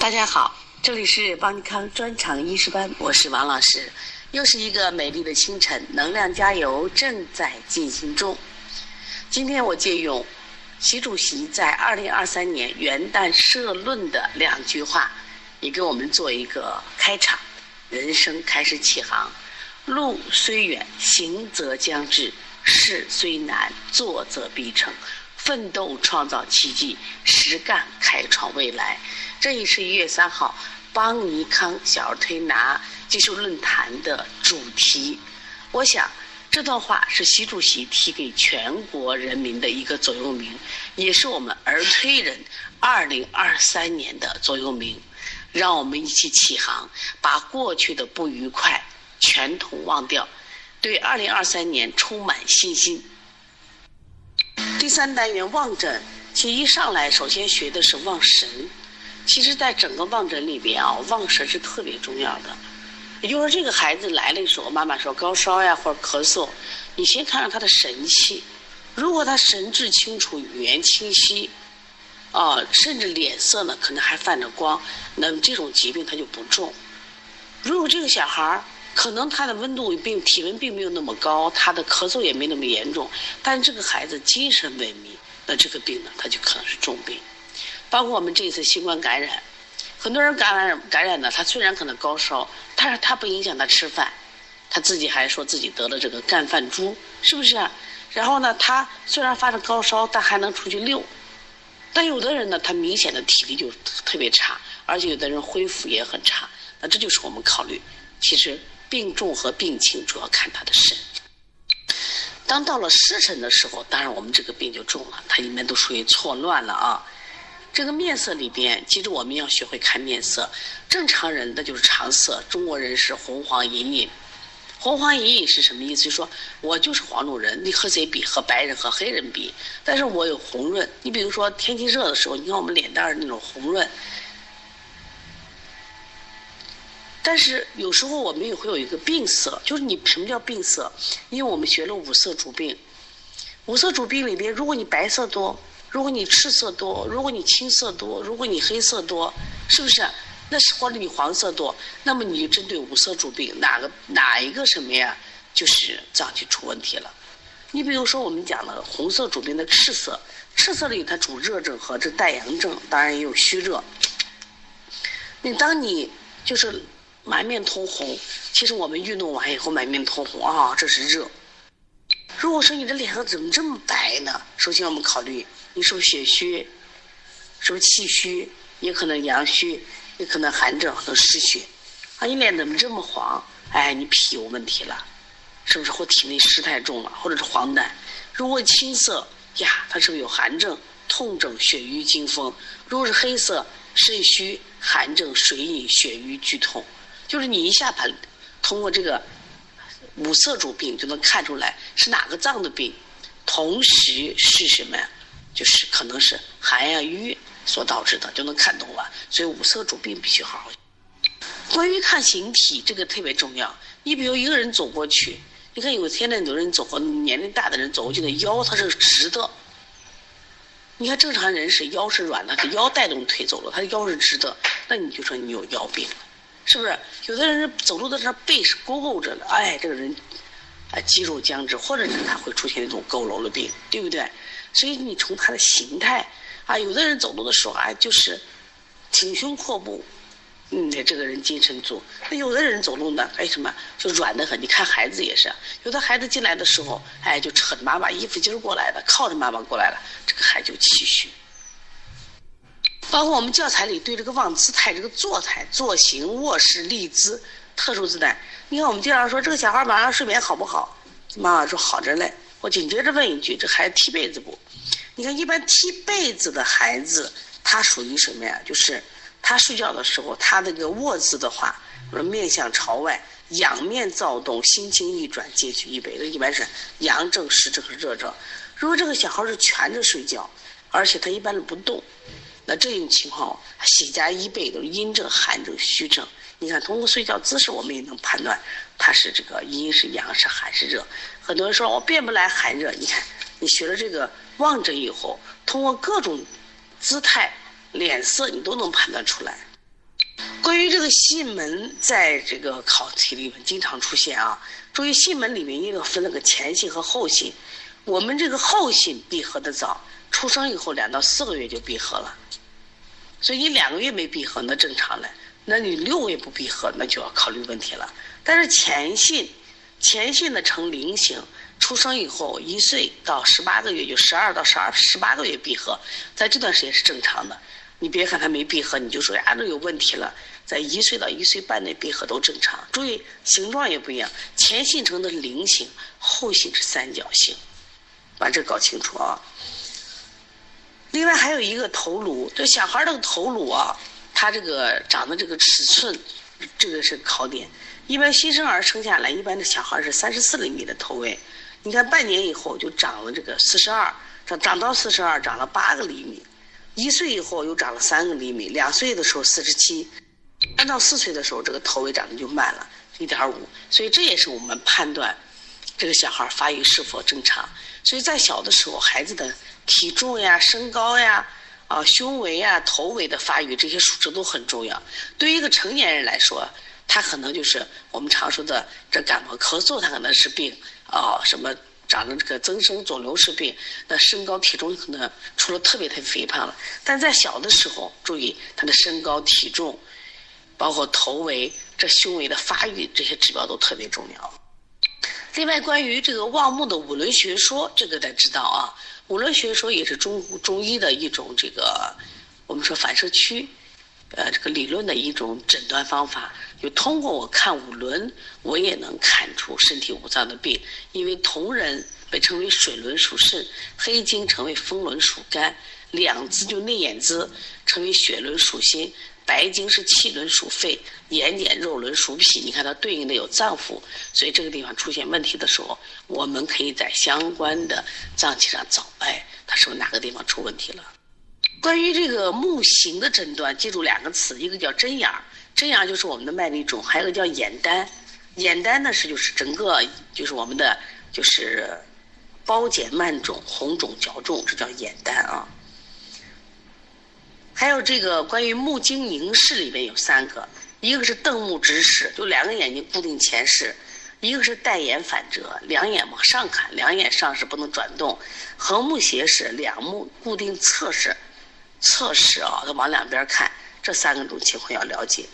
大家好，这里是邦尼康专场医师班，我是王老师。又是一个美丽的清晨，能量加油正在进行中。今天我借用习主席在二零二三年元旦社论的两句话，也给我们做一个开场。人生开始起航，路虽远，行则将至；事虽难，做则必成。奋斗创造奇迹，实干开创未来。这也是一月三号邦尼康小儿推拿技术论坛的主题。我想这段话是习主席提给全国人民的一个座右铭，也是我们儿推人二零二三年的座右铭。让我们一起起航，把过去的不愉快全统忘掉，对二零二三年充满信心。第三单元望诊，其实一上来首先学的是望神。其实，在整个望诊里边啊，望神是特别重要的。也就是说，这个孩子来的时候，妈妈说高烧呀或者咳嗽，你先看看他的神气。如果他神志清楚、语言清晰，啊，甚至脸色呢可能还泛着光，那么这种疾病他就不重。如果这个小孩儿，可能他的温度并体温并没有那么高，他的咳嗽也没那么严重，但这个孩子精神萎靡，那这个病呢，他就可能是重病。包括我们这次新冠感染，很多人感染感染呢，他虽然可能高烧，但是他不影响他吃饭，他自己还说自己得了这个干饭猪，是不是啊？然后呢，他虽然发着高烧，但还能出去溜。但有的人呢，他明显的体力就特别差，而且有的人恢复也很差。那这就是我们考虑，其实。病重和病轻主要看他的肾。当到了时辰的时候，当然我们这个病就重了，它里面都属于错乱了啊。这个面色里边，其实我们要学会看面色。正常人的就是常色，中国人是红黄隐隐。红黄隐隐是什么意思？就说我就是黄种人，你和谁比？和白人和黑人比？但是我有红润。你比如说天气热的时候，你看我们脸蛋儿那种红润。但是有时候我们也会有一个病色，就是你什么叫病色？因为我们学了五色主病，五色主病里边，如果你白色多，如果你赤色多，如果你青色多，如果你黑色多，是不是？那是或者你黄色多，那么你就针对五色主病，哪个哪一个什么呀？就是脏器出问题了。你比如说我们讲的红色主病的赤色，赤色里它主热症和这带阳症，当然也有虚热。你当你就是。满面通红，其实我们运动完以后满面通红啊，这是热。如果说你的脸色怎么这么白呢？首先我们考虑你是不是血虚，是不是气虚，也可能阳虚，也可能寒症和湿血。啊，你脸怎么这么黄？哎，你脾有问题了，是不是或体内湿太重了，或者是黄疸？如果青色呀，它是不是有寒症、痛症、血瘀、惊风？如果是黑色，肾虚、寒症、水饮、血瘀、剧痛。就是你一下把通过这个五色主病就能看出来是哪个脏的病，同时是什么呀？就是可能是寒呀瘀所导致的，就能看懂了。所以五色主病必须好好。关于看形体，这个特别重要。你比如一个人走过去，你看有现在有人走过年龄大的人走过去的腰它是直的，你看正常人是腰是软的，他腰带动腿走路，他的腰是直的，那你就说你有腰病。是不是有的人走路的时候背是佝偻着的？哎，这个人，啊，肌肉僵直，或者是他会出现那种佝偻的病，对不对？所以你从他的形态，啊，有的人走路的时候啊，就是挺胸阔步，嗯，这个人精神足。那有的人走路呢，哎，什么就软的很。你看孩子也是，有的孩子进来的时候，哎，就扯着妈妈衣服襟过来的，靠着妈妈过来了，这个孩子就气虚。包括我们教材里对这个望姿态、这个坐态、坐形、卧式、立姿、特殊姿态，你看我们经常说这个小孩晚上睡眠好不好？妈妈说好着嘞。我紧接着问一句：这孩子踢被子不？你看一般踢被子的孩子，他属于什么呀？就是他睡觉的时候，他那个卧姿的话，面向朝外，仰面躁动，心情一转，皆取一杯。这一般是阳症、湿症和热症。如果这个小孩是蜷着睡觉，而且他一般是不动。那这种情况，喜加一倍都是阴症、寒症、虚症。你看，通过睡觉姿势，我们也能判断它是这个阴是阳是寒是热。很多人说我辨不来寒热，你看你学了这个望诊以后，通过各种姿态、脸色，你都能判断出来。关于这个囟门，在这个考题里面经常出现啊。注意囟门里面一定分了个前囟和后囟。我们这个后囟闭合的早，出生以后两到四个月就闭合了。所以你两个月没闭合，那正常的。那你六个月不闭合，那就要考虑问题了。但是前囟，前囟呢呈菱形，出生以后一岁到十八个月，就十二到十二十八个月闭合，在这段时间是正常的。你别看它没闭合，你就说呀，这有问题了。在一岁到一岁半内闭合都正常。注意形状也不一样，前囟呈的菱形，后囟是三角形，把这搞清楚啊。另外还有一个头颅，这小孩这个头颅啊，他这个长的这个尺寸，这个是考点。一般新生儿生下来，一般的小孩是三十四厘米的头围，你看半年以后就长了这个四十二，长长到四十二，长了八个厘米。一岁以后又长了三个厘米，两岁的时候四十七，三到四岁的时候这个头围长得就慢了，一点五。所以这也是我们判断这个小孩发育是否正常。所以在小的时候，孩子的。体重呀、身高呀、啊胸围呀、头围的发育，这些数值都很重要。对于一个成年人来说，他可能就是我们常说的这感冒咳嗽，他可能是病啊，什么长了这个增生肿瘤是病。那身高体重可能除了特别特别肥胖了，但在小的时候，注意他的身高体重，包括头围、这胸围的发育，这些指标都特别重要。另外，关于这个望木的五轮学说，这个得知道啊。五轮学说也是中中医的一种这个，我们说反射区，呃，这个理论的一种诊断方法。就通过我看五轮，我也能看出身体五脏的病。因为同人被称为水轮属肾，黑金成为风轮属肝，两字就内眼眦称为血轮属心。白经是气轮属肺，眼睑肉轮属脾。你看它对应的有脏腑，所以这个地方出现问题的时候，我们可以在相关的脏器上找，哎，它是不是哪个地方出问题了？关于这个目形的诊断，记住两个词，一个叫针眼儿，针眼就是我们的脉力肿；还有一个叫眼丹，眼丹呢是就是整个就是我们的就是包睑慢肿、红肿较重，这叫眼丹啊。还有这个关于目睛凝视里面有三个，一个是瞪目直视，就两个眼睛固定前视；一个是带眼反折，两眼往上看，两眼上视不能转动；横目斜视，两目固定侧视，侧视啊，都往两边看。这三个种情况要了解。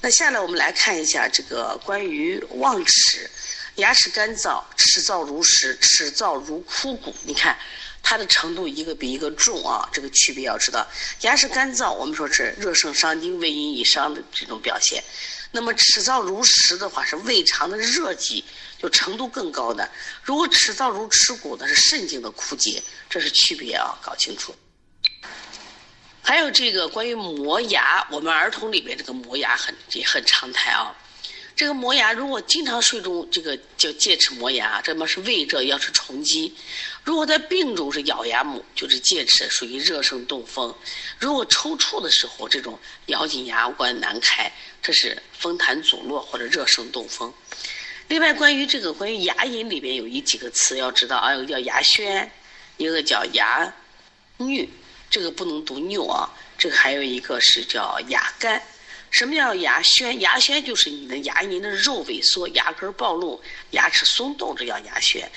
那下来我们来看一下这个关于望齿，牙齿干燥，齿燥如石，齿燥如枯骨。你看。它的程度一个比一个重啊，这个区别要知道。牙齿干燥，我们说是热盛伤津、胃阴以伤的这种表现。那么齿燥如石的话，是胃肠的热积，就程度更高的。如果齿燥如齿骨，那是肾经的枯竭，这是区别啊，搞清楚。还有这个关于磨牙，我们儿童里边这个磨牙很也很常态啊。这个磨牙，如果经常睡中，这个叫戒齿磨牙，这么是胃热，要是虫积。如果在病中是咬牙木，就是戒齿，属于热盛动风。如果抽搐的时候，这种咬紧牙关难开，这是风痰阻络或者热盛动风。另外，关于这个关于牙龈里边有一几个词要知道啊，有个叫牙宣，一个叫牙衄，这个不能读衄啊。这个还有一个是叫牙干。什么叫牙宣？牙宣就是你的牙龈的肉萎缩，牙根暴露，牙齿松动，这叫牙宣。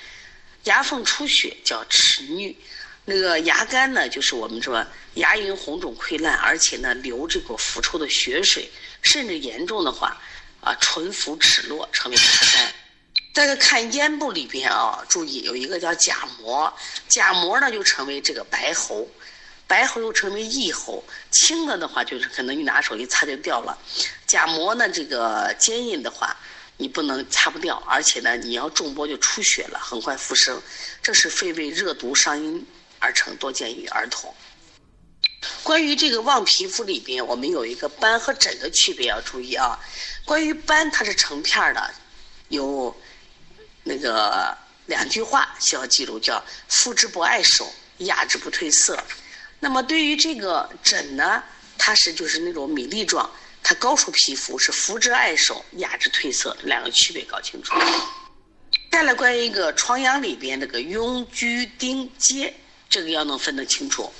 牙缝出血叫齿衄，那个牙干呢，就是我们说牙龈红肿溃烂，而且呢流这个腐臭的血水，甚至严重的话，啊唇浮齿落，成为牙干。再个看咽部里边啊，注意有一个叫假膜，假膜呢就成为这个白喉，白喉又成为异喉，轻的的话就是可能你拿手一擦就掉了，假膜呢这个坚硬的话。你不能擦不掉，而且呢，你要重播就出血了，很快复生，这是肺胃热毒伤阴而成，多见于儿童。关于这个望皮肤里边，我们有一个斑和疹的区别要注意啊。关于斑，它是成片的，有那个两句话需要记住，叫肤之不碍手，压之不褪色。那么对于这个疹呢，它是就是那种米粒状。它高出皮肤是敷之碍手，压之褪色，两个区别搞清楚。再来关于一个疮疡里边这个痈、疽、疔、疖，这个要能分得清楚。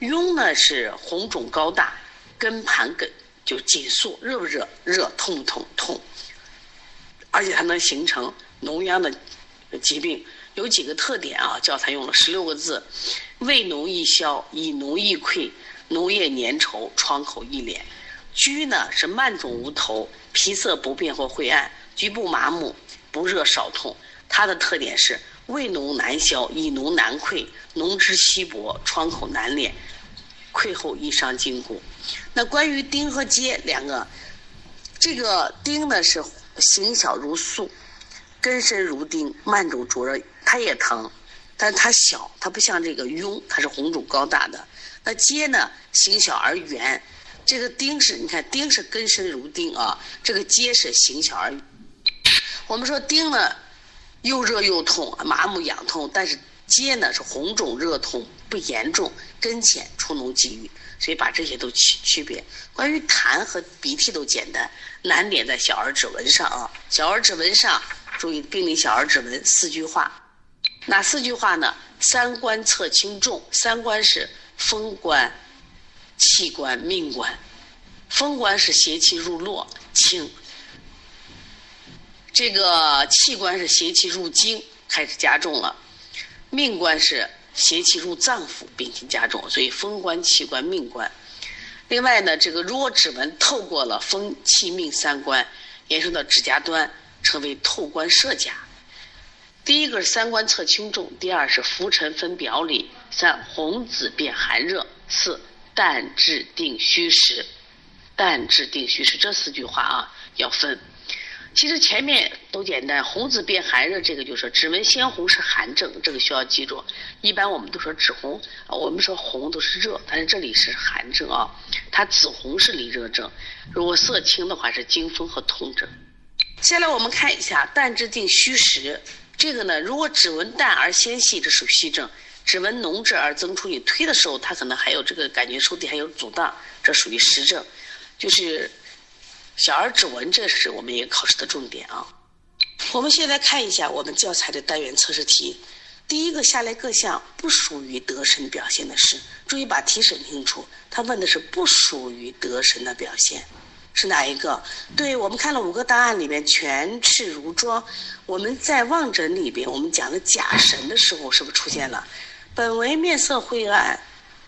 痈呢是红肿高大，根盘梗就紧缩，热不热？热，痛不痛？痛。而且它能形成脓疡的疾病，有几个特点啊？教材用了十六个字：胃脓易消，以脓易溃，脓液粘稠，疮口易敛。疽呢是慢肿无头，皮色不变或晦暗，局部麻木，不热少痛。它的特点是胃脓难消，以脓难溃，脓汁稀薄，创口难敛，溃后易伤筋骨。那关于丁和疖两个，这个丁呢是形小如粟，根深如钉，慢肿灼热，它也疼，但它小，它不像这个痈，它是红肿高大的。那疖呢，形小而圆。这个丁是，你看丁是根深如钉啊，这个结是形小而。我们说丁呢，又热又痛，麻木痒痛，但是结呢是红肿热痛，不严重，根浅，出脓积瘀，所以把这些都区区别。关于痰和鼻涕都简单，难点在小儿指纹上啊。小儿指纹上，注意病理小儿指纹四句话，哪四句话呢？三关测轻重，三关是风关。气关、命关，风关是邪气入络轻，这个气关是邪气入经开始加重了，命关是邪气入脏腑病情加重，所以风关、气关、命关。另外呢，这个如果指纹透过了风、气、命三关，延伸到指甲端，称为透关涉甲。第一个是三关测轻重，第二是浮沉分表里，三红紫变寒热，四。淡质定虚实，淡质定虚实这四句话啊要分。其实前面都简单，红紫变寒热，这个就是指纹鲜红是寒症，这个需要记住。一般我们都说指红，我们说红都是热，但是这里是寒症啊。它紫红是里热症，如果色青的话是惊风和痛症。接下来我们看一下淡质定虚实，这个呢，如果指纹淡而纤细，这属虚症。指纹浓质而增出，你推的时候，它可能还有这个感觉手底还有阻荡，这属于实症。就是小儿指纹，这是我们一个考试的重点啊。我们现在看一下我们教材的单元测试题。第一个下列各项不属于得神表现的是，注意把题审清楚。他问的是不属于得神的表现，是哪一个？对我们看了五个答案里面，全赤如妆。我们在望诊里边，我们讲的假神的时候，是不是出现了？本为面色灰暗，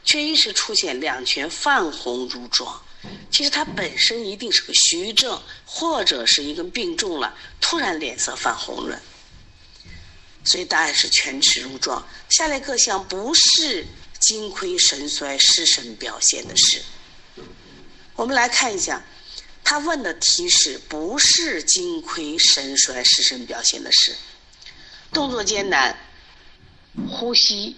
却一时出现两拳泛红如妆。其实它本身一定是个虚症，或者是一个病重了，突然脸色泛红润。所以答案是全赤如妆。下列各项不是精亏神衰失神表现的事。我们来看一下，他问的题是不是精亏神衰失神表现的事？动作艰难，呼吸。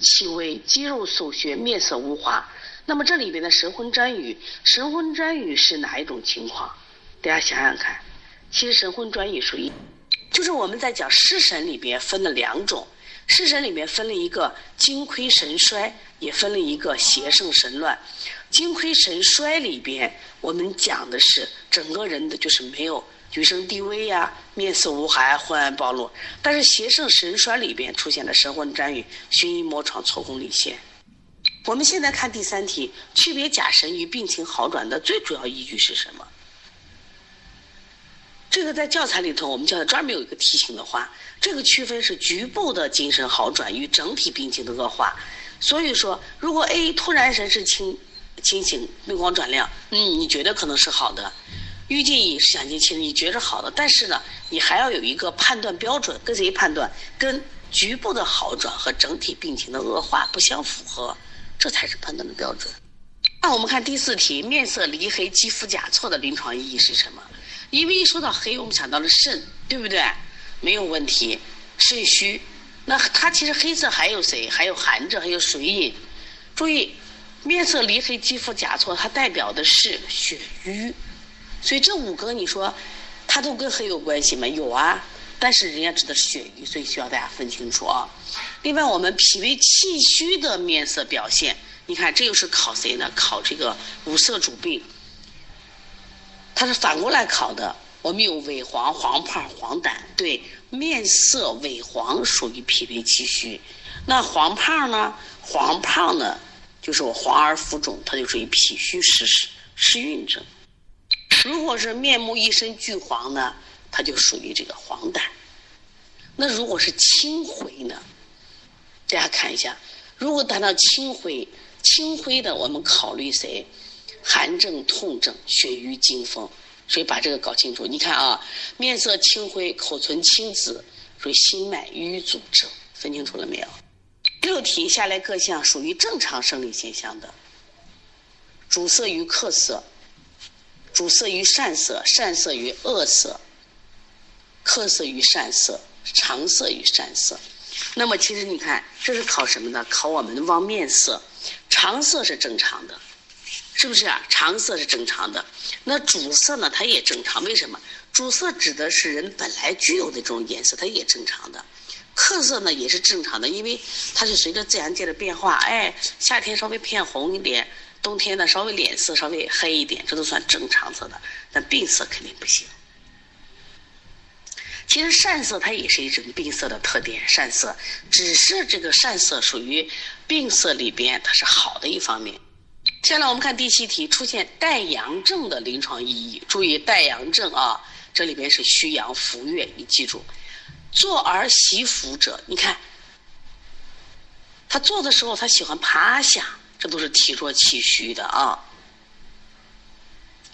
气微，肌肉瘦削，面色无华。那么这里边的神昏谵语，神昏谵语是哪一种情况？大家想想看。其实神昏谵语属于，就是我们在讲失神里边分了两种，失神里面分了一个精亏神衰，也分了一个邪盛神乱。精亏神衰里边，我们讲的是整个人的就是没有。举升低微呀，面色无华，昏暗暴露。但是邪盛神衰里边出现了神昏沾雨、眩晕魔闯、错宫离线。我们现在看第三题，区别假神与病情好转的最主要依据是什么？这个在教材里头，我们教材专门有一个题型的话，这个区分是局部的精神好转与整体病情的恶化。所以说，如果 A 突然神志清清醒、目光转亮，嗯，你觉得可能是好的。预计以想进其实你觉着好的，但是呢，你还要有一个判断标准，跟谁判断？跟局部的好转和整体病情的恶化不相符合，这才是判断的标准。那我们看第四题，面色离黑、肌肤甲错的临床意义是什么？因为一说到黑，我们想到了肾，对不对？没有问题，肾虚。那它其实黑色还有谁？还有寒症，还有水饮。注意，面色离黑、肌肤甲错，它代表的是血瘀。所以这五个你说，它都跟黑有关系吗？有啊，但是人家指的是血瘀，所以需要大家分清楚啊。另外，我们脾胃气虚的面色表现，你看这又是考谁呢？考这个五色主病，它是反过来考的。我们有萎黄、黄胖、黄疸，对，面色萎黄属于脾胃气虚。那黄胖呢？黄胖呢，就是我黄而浮肿，它就属于脾虚湿湿湿运症。如果是面目一身俱黄呢，它就属于这个黄疸。那如果是青灰呢？大家看一下，如果达到青灰，青灰的我们考虑谁？寒症、痛症、血瘀惊风。所以把这个搞清楚。你看啊，面色青灰，口唇青紫，属于心脉瘀阻症。分清楚了没有？六题下来各项属于正常生理现象的。主色于客色，主色于善色，善色于恶色，客色于善色，常色于善色。那么其实你看，这是考什么呢？考我们的望面色，常色是正常的。是不是啊？常色是正常的，那主色呢？它也正常。为什么？主色指的是人本来具有的这种颜色，它也正常的。褐色呢也是正常的，因为它是随着自然界的变化。哎，夏天稍微偏红一点，冬天呢稍微脸色稍微黑一点，这都算正常色的。但病色肯定不行。其实善色它也是一种病色的特点，善色只是这个善色属于病色里边它是好的一方面。接下来我们看第七题，出现带阳症的临床意义。注意带阳症啊，这里边是虚阳浮越，你记住。坐而习伏者，你看，他坐的时候他喜欢趴下，这都是体弱气虚的啊。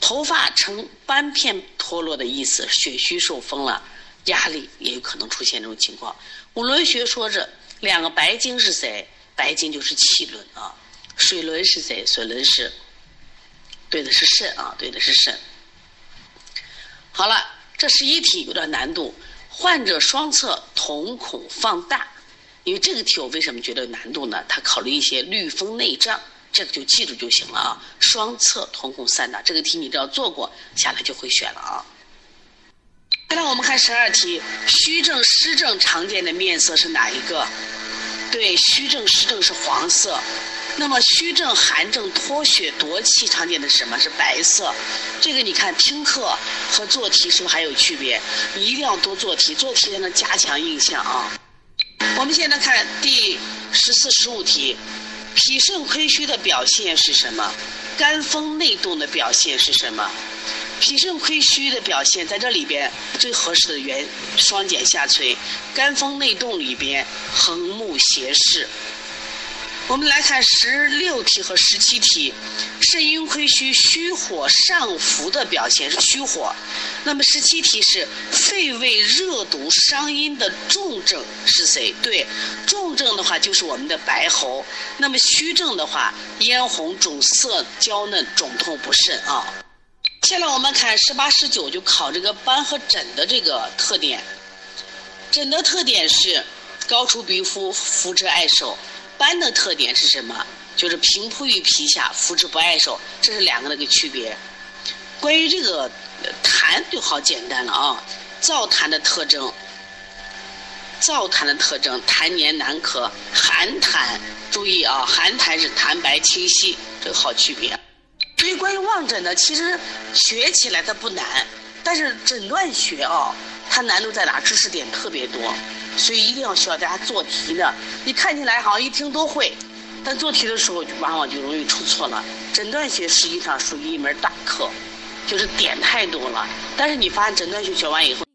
头发呈斑片脱落的意思，血虚受风了，压力也有可能出现这种情况。五轮学说着两个白经是谁？白经就是气轮啊。水轮是谁？水轮是对的，是肾啊，对的是肾。好了，这十一题有点难度。患者双侧瞳孔放大，因为这个题我为什么觉得难度呢？它考虑一些绿风内障，这个就记住就行了啊。双侧瞳孔散大，这个题你只要做过，下来就会选了啊。接下来我们看十二题，虚症、湿症常见的面色是哪一个？对，虚症、湿症是黄色。那么虚症、寒症、脱血、夺气常见的什么是白色？这个你看听课和做题是不是还有区别？你一定要多做题，做题才能加强印象啊。我们现在看第十四、十五题，脾肾亏虚的表现是什么？肝风内动的表现是什么？脾肾亏虚的表现在这里边最合适的原双减下垂，肝风内动里边横目斜视。我们来看十六题和十七题，肾阴亏虚，虚火上浮的表现是虚火。那么十七题是肺胃热毒伤阴的重症是谁？对，重症的话就是我们的白喉。那么虚症的话，咽红、肿涩、娇嫩、肿痛不甚啊。下来我们看十八、十九就考这个斑和疹的这个特点。疹的特点是高出皮肤，肤质碍手。斑的特点是什么？就是平铺于皮下，肤质不碍手，这是两个的个区别。关于这个痰就好简单了啊，燥痰的特征，燥痰的特征，痰黏难咳；寒痰，注意啊，寒痰是痰白清晰，这个好区别。所以关于望诊呢，其实学起来它不难，但是诊断学啊，它难度在哪？知识点特别多。所以一定要需要大家做题的。你看起来好像一听都会，但做题的时候就往往就容易出错了。诊断学实际上属于一门大课，就是点太多了。但是你发现诊断学学完以后。